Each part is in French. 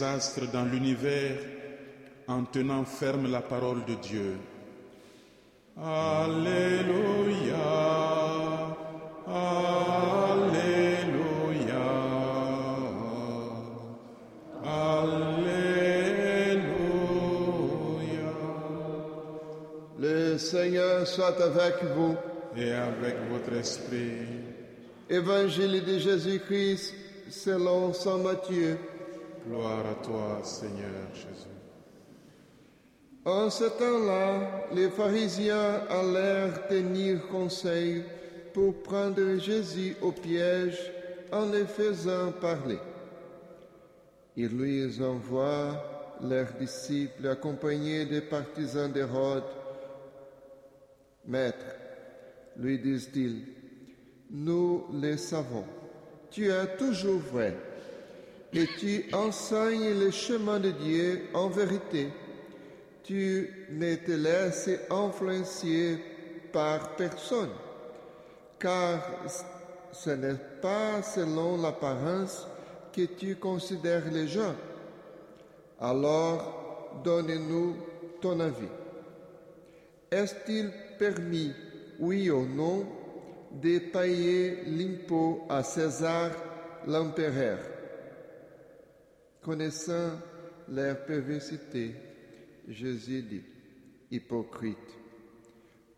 Astres dans l'univers en tenant ferme la parole de Dieu. Alléluia. Alléluia. Alléluia. Le Seigneur soit avec vous. Et avec votre esprit. Évangile de Jésus-Christ selon Saint Matthieu. Gloire à toi, Seigneur Jésus. En ce temps-là, les pharisiens allèrent tenir conseil pour prendre Jésus au piège en le faisant parler. Ils lui envoient leurs disciples accompagnés des partisans d'Hérode. Maître, lui disent-ils, nous le savons, tu es toujours vrai et tu enseignes le chemin de Dieu en vérité. Tu ne te laisses influencer par personne, car ce n'est pas selon l'apparence que tu considères les gens. Alors, donne-nous ton avis. Est-il permis, oui ou non, de payer l'impôt à César l'empereur? Connaissant leur perversité, Jésus dit, hypocrite,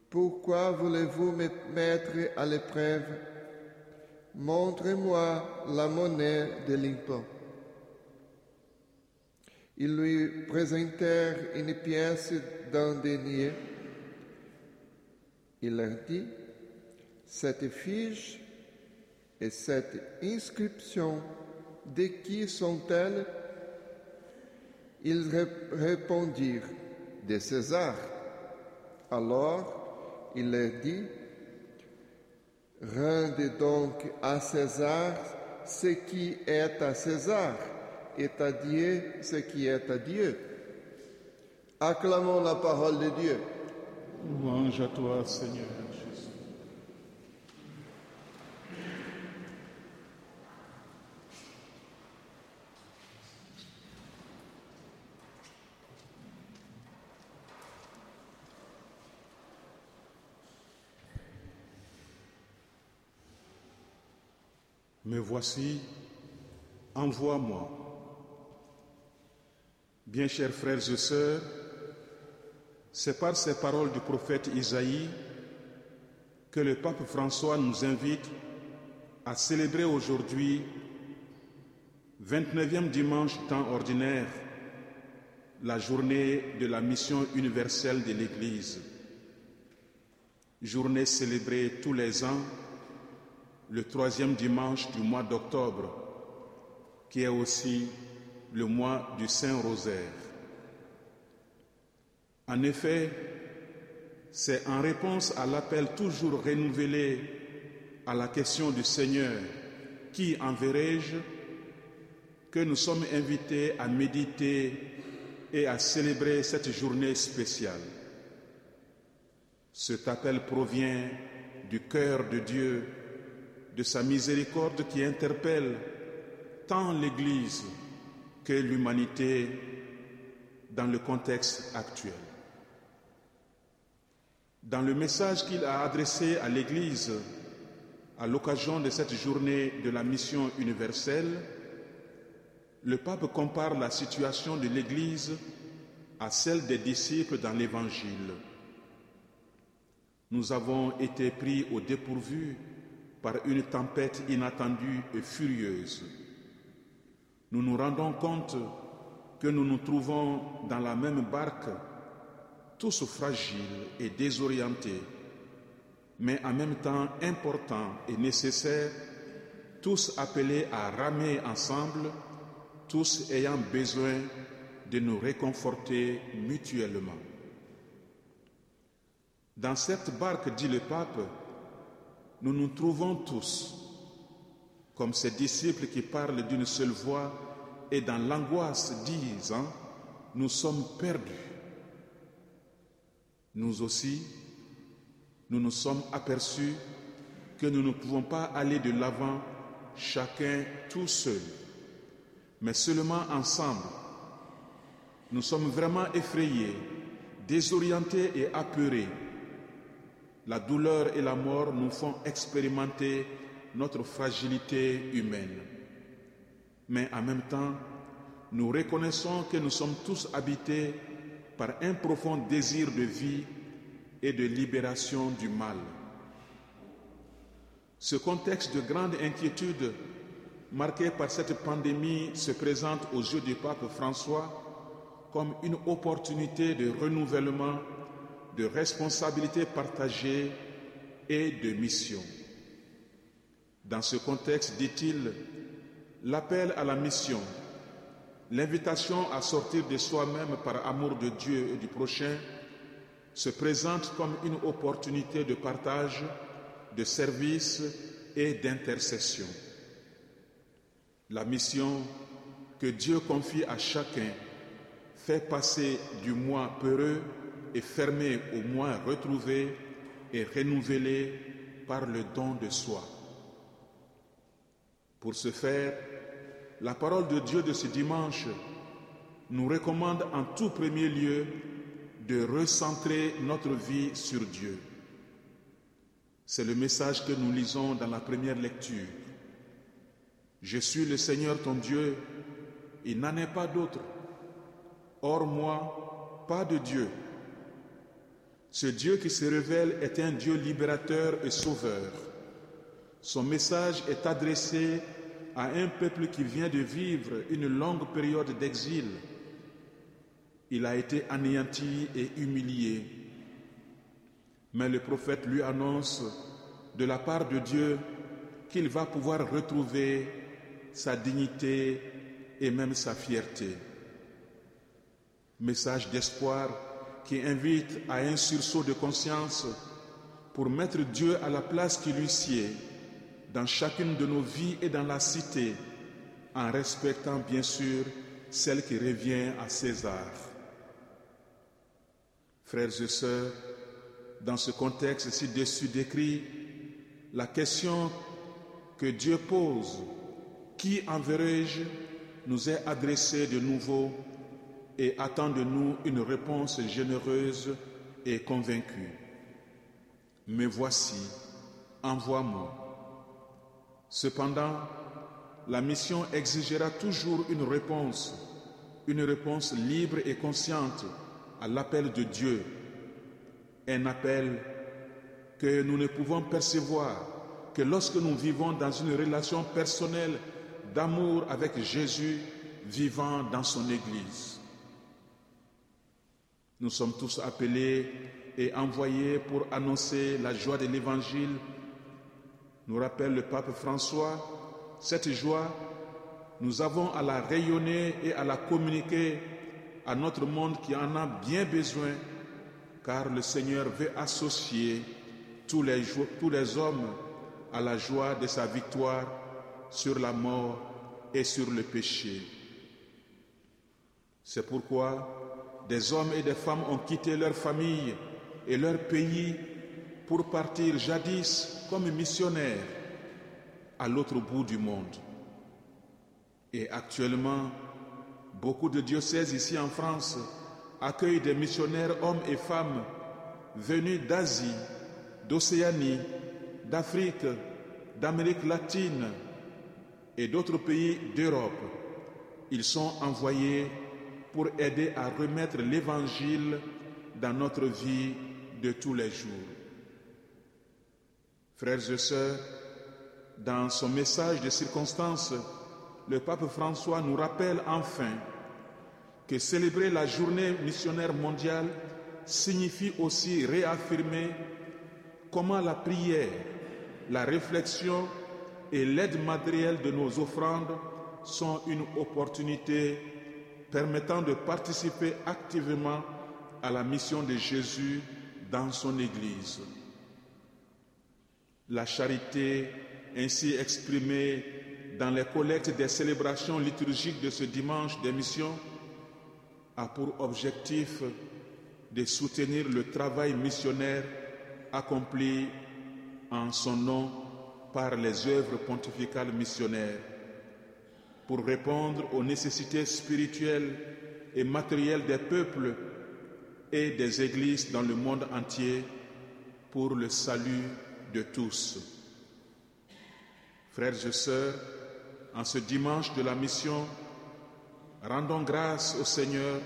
pourquoi voulez-vous me mettre à l'épreuve? Montrez-moi la monnaie de l'impôt. Ils lui présentèrent une pièce d'un denier. Il leur dit, cette fiche et cette inscription, de qui sont-elles? Ils répondirent, de César. Alors il leur dit, rendez donc à César ce qui est à César et à Dieu ce qui est à Dieu. Acclamons la parole de Dieu. Louange à toi, Seigneur Jésus. Me voici, envoie-moi. Bien chers frères et sœurs, c'est par ces paroles du prophète Isaïe que le pape François nous invite à célébrer aujourd'hui, 29e dimanche temps ordinaire, la journée de la mission universelle de l'Église. Journée célébrée tous les ans, le troisième dimanche du mois d'octobre, qui est aussi le mois du Saint-Rosaire. En effet, c'est en réponse à l'appel toujours renouvelé à la question du Seigneur, qui enverrai-je, que nous sommes invités à méditer et à célébrer cette journée spéciale. Cet appel provient du cœur de Dieu, de sa miséricorde qui interpelle tant l'Église que l'humanité dans le contexte actuel. Dans le message qu'il a adressé à l'Église à l'occasion de cette journée de la mission universelle, le pape compare la situation de l'Église à celle des disciples dans l'Évangile. Nous avons été pris au dépourvu par une tempête inattendue et furieuse. Nous nous rendons compte que nous nous trouvons dans la même barque, tous fragiles et désorientés, mais en même temps importants et nécessaires, tous appelés à ramer ensemble, tous ayant besoin de nous réconforter mutuellement. Dans cette barque, dit le pape, nous nous trouvons tous comme ces disciples qui parlent d'une seule voix et dans l'angoisse disant, nous sommes perdus. Nous aussi, nous nous sommes aperçus que nous ne pouvons pas aller de l'avant chacun tout seul. mais seulement ensemble. Nous sommes vraiment effrayés, désorientés et apeurés. La douleur et la mort nous font expérimenter notre fragilité humaine. Mais en même temps, nous reconnaissons que nous sommes tous habités par un profond désir de vie et de libération du mal. Ce contexte de grande inquiétude marqué par cette pandémie se présente aux yeux du pape François comme une opportunité de renouvellement, de responsabilité partagée et de mission. Dans ce contexte, dit-il, l'appel à la mission, l'invitation à sortir de soi-même par amour de Dieu et du prochain se présente comme une opportunité de partage, de service et d'intercession. La mission que Dieu confie à chacun fait passer du moi peureux et fermé au moins retrouvé et renouvelé par le don de soi. Pour ce faire, la parole de Dieu de ce dimanche nous recommande en tout premier lieu de recentrer notre vie sur Dieu. C'est le message que nous lisons dans la première lecture. Je suis le Seigneur ton Dieu, il n'en est pas d'autre. Hors moi, pas de Dieu. Ce Dieu qui se révèle est un Dieu libérateur et sauveur. Son message est adressé à un peuple qui vient de vivre une longue période d'exil. Il a été anéanti et humilié. Mais le prophète lui annonce de la part de Dieu qu'il va pouvoir retrouver sa dignité et même sa fierté. Message d'espoir qui invite à un sursaut de conscience pour mettre Dieu à la place qui lui sied dans chacune de nos vies et dans la cité, en respectant bien sûr celle qui revient à César. Frères et sœurs, dans ce contexte ci-dessus décrit, la question que Dieu pose, qui enverrai-je, nous est adressée de nouveau et attend de nous une réponse généreuse et convaincue. Mais voici, envoie-moi. Cependant, la mission exigera toujours une réponse, une réponse libre et consciente à l'appel de Dieu, un appel que nous ne pouvons percevoir que lorsque nous vivons dans une relation personnelle d'amour avec Jésus vivant dans son Église. Nous sommes tous appelés et envoyés pour annoncer la joie de l'Évangile nous rappelle le pape François, cette joie, nous avons à la rayonner et à la communiquer à notre monde qui en a bien besoin, car le Seigneur veut associer tous les, tous les hommes à la joie de sa victoire sur la mort et sur le péché. C'est pourquoi des hommes et des femmes ont quitté leur famille et leur pays pour partir jadis comme missionnaires à l'autre bout du monde. Et actuellement, beaucoup de diocèses ici en France accueillent des missionnaires hommes et femmes venus d'Asie, d'Océanie, d'Afrique, d'Amérique latine et d'autres pays d'Europe. Ils sont envoyés pour aider à remettre l'Évangile dans notre vie de tous les jours. Frères et sœurs, dans son message de circonstance, le pape François nous rappelle enfin que célébrer la journée missionnaire mondiale signifie aussi réaffirmer comment la prière, la réflexion et l'aide matérielle de nos offrandes sont une opportunité permettant de participer activement à la mission de Jésus dans son Église. La charité ainsi exprimée dans les collectes des célébrations liturgiques de ce dimanche d'émission a pour objectif de soutenir le travail missionnaire accompli en son nom par les œuvres pontificales missionnaires. Pour répondre aux nécessités spirituelles et matérielles des peuples et des églises dans le monde entier pour le salut de tous. Frères et sœurs, en ce dimanche de la mission, rendons grâce au Seigneur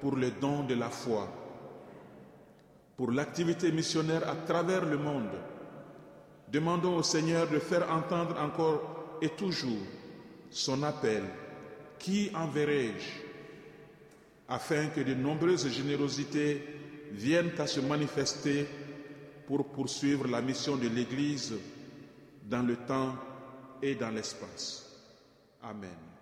pour le don de la foi, pour l'activité missionnaire à travers le monde. Demandons au Seigneur de faire entendre encore et toujours son appel. Qui enverrai-je afin que de nombreuses générosités viennent à se manifester pour poursuivre la mission de l'Église dans le temps et dans l'espace. Amen.